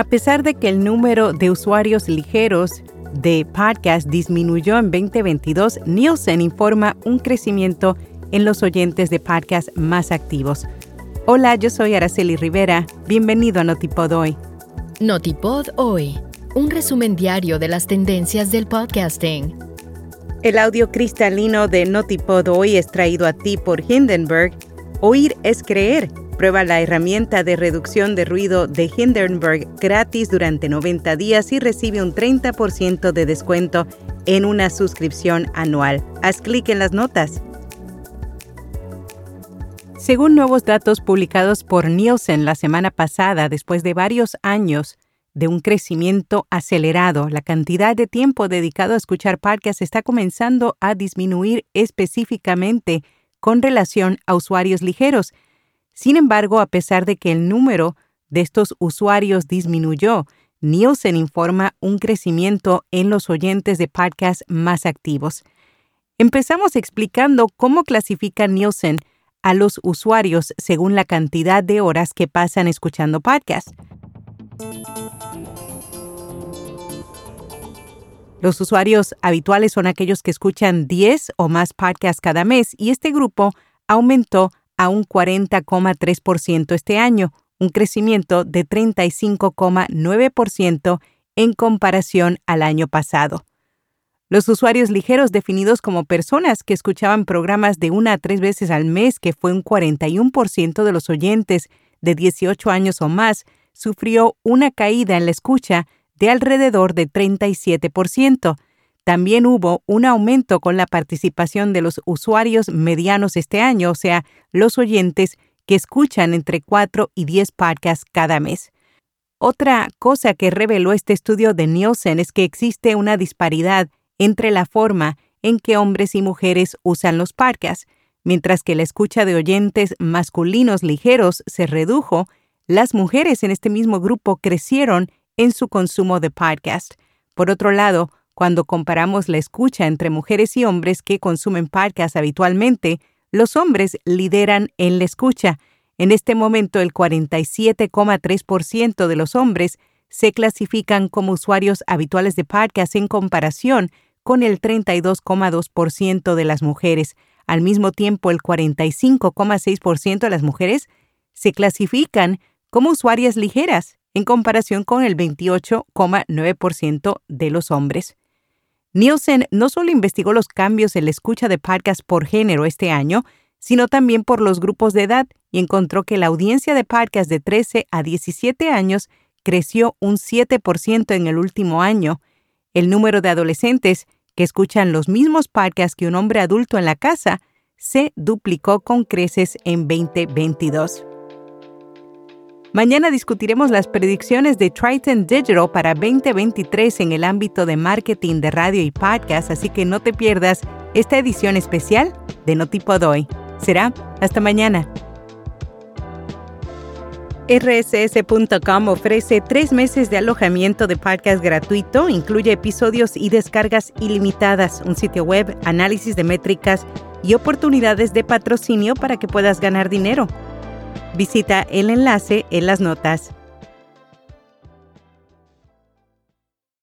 A pesar de que el número de usuarios ligeros de podcast disminuyó en 2022, Nielsen informa un crecimiento en los oyentes de podcast más activos. Hola, yo soy Araceli Rivera. Bienvenido a Notipod Hoy. Notipod Hoy, un resumen diario de las tendencias del podcasting. El audio cristalino de Notipod Hoy es traído a ti por Hindenburg. Oír es creer Prueba la herramienta de reducción de ruido de Hindenburg gratis durante 90 días y recibe un 30% de descuento en una suscripción anual. Haz clic en las notas. Según nuevos datos publicados por Nielsen la semana pasada, después de varios años de un crecimiento acelerado, la cantidad de tiempo dedicado a escuchar podcasts está comenzando a disminuir específicamente con relación a usuarios ligeros sin embargo, a pesar de que el número de estos usuarios disminuyó, Nielsen informa un crecimiento en los oyentes de podcast más activos. Empezamos explicando cómo clasifica Nielsen a los usuarios según la cantidad de horas que pasan escuchando podcasts. Los usuarios habituales son aquellos que escuchan 10 o más podcasts cada mes y este grupo aumentó a un 40,3% este año, un crecimiento de 35,9% en comparación al año pasado. Los usuarios ligeros definidos como personas que escuchaban programas de una a tres veces al mes, que fue un 41% de los oyentes de 18 años o más, sufrió una caída en la escucha de alrededor de 37%, también hubo un aumento con la participación de los usuarios medianos este año, o sea, los oyentes que escuchan entre 4 y 10 podcasts cada mes. Otra cosa que reveló este estudio de Nielsen es que existe una disparidad entre la forma en que hombres y mujeres usan los podcasts. Mientras que la escucha de oyentes masculinos ligeros se redujo, las mujeres en este mismo grupo crecieron en su consumo de podcast. Por otro lado, cuando comparamos la escucha entre mujeres y hombres que consumen podcasts habitualmente, los hombres lideran en la escucha. En este momento, el 47,3% de los hombres se clasifican como usuarios habituales de podcasts en comparación con el 32,2% de las mujeres. Al mismo tiempo, el 45,6% de las mujeres se clasifican como usuarias ligeras en comparación con el 28,9% de los hombres. Nielsen no solo investigó los cambios en la escucha de podcasts por género este año, sino también por los grupos de edad y encontró que la audiencia de podcasts de 13 a 17 años creció un 7% en el último año. El número de adolescentes que escuchan los mismos podcasts que un hombre adulto en la casa se duplicó con creces en 2022. Mañana discutiremos las predicciones de Triton Digital para 2023 en el ámbito de marketing de radio y podcast, así que no te pierdas esta edición especial de Notipod hoy. Será hasta mañana. RSS.com ofrece tres meses de alojamiento de podcast gratuito, incluye episodios y descargas ilimitadas, un sitio web, análisis de métricas y oportunidades de patrocinio para que puedas ganar dinero. Visita el enlace en las notas.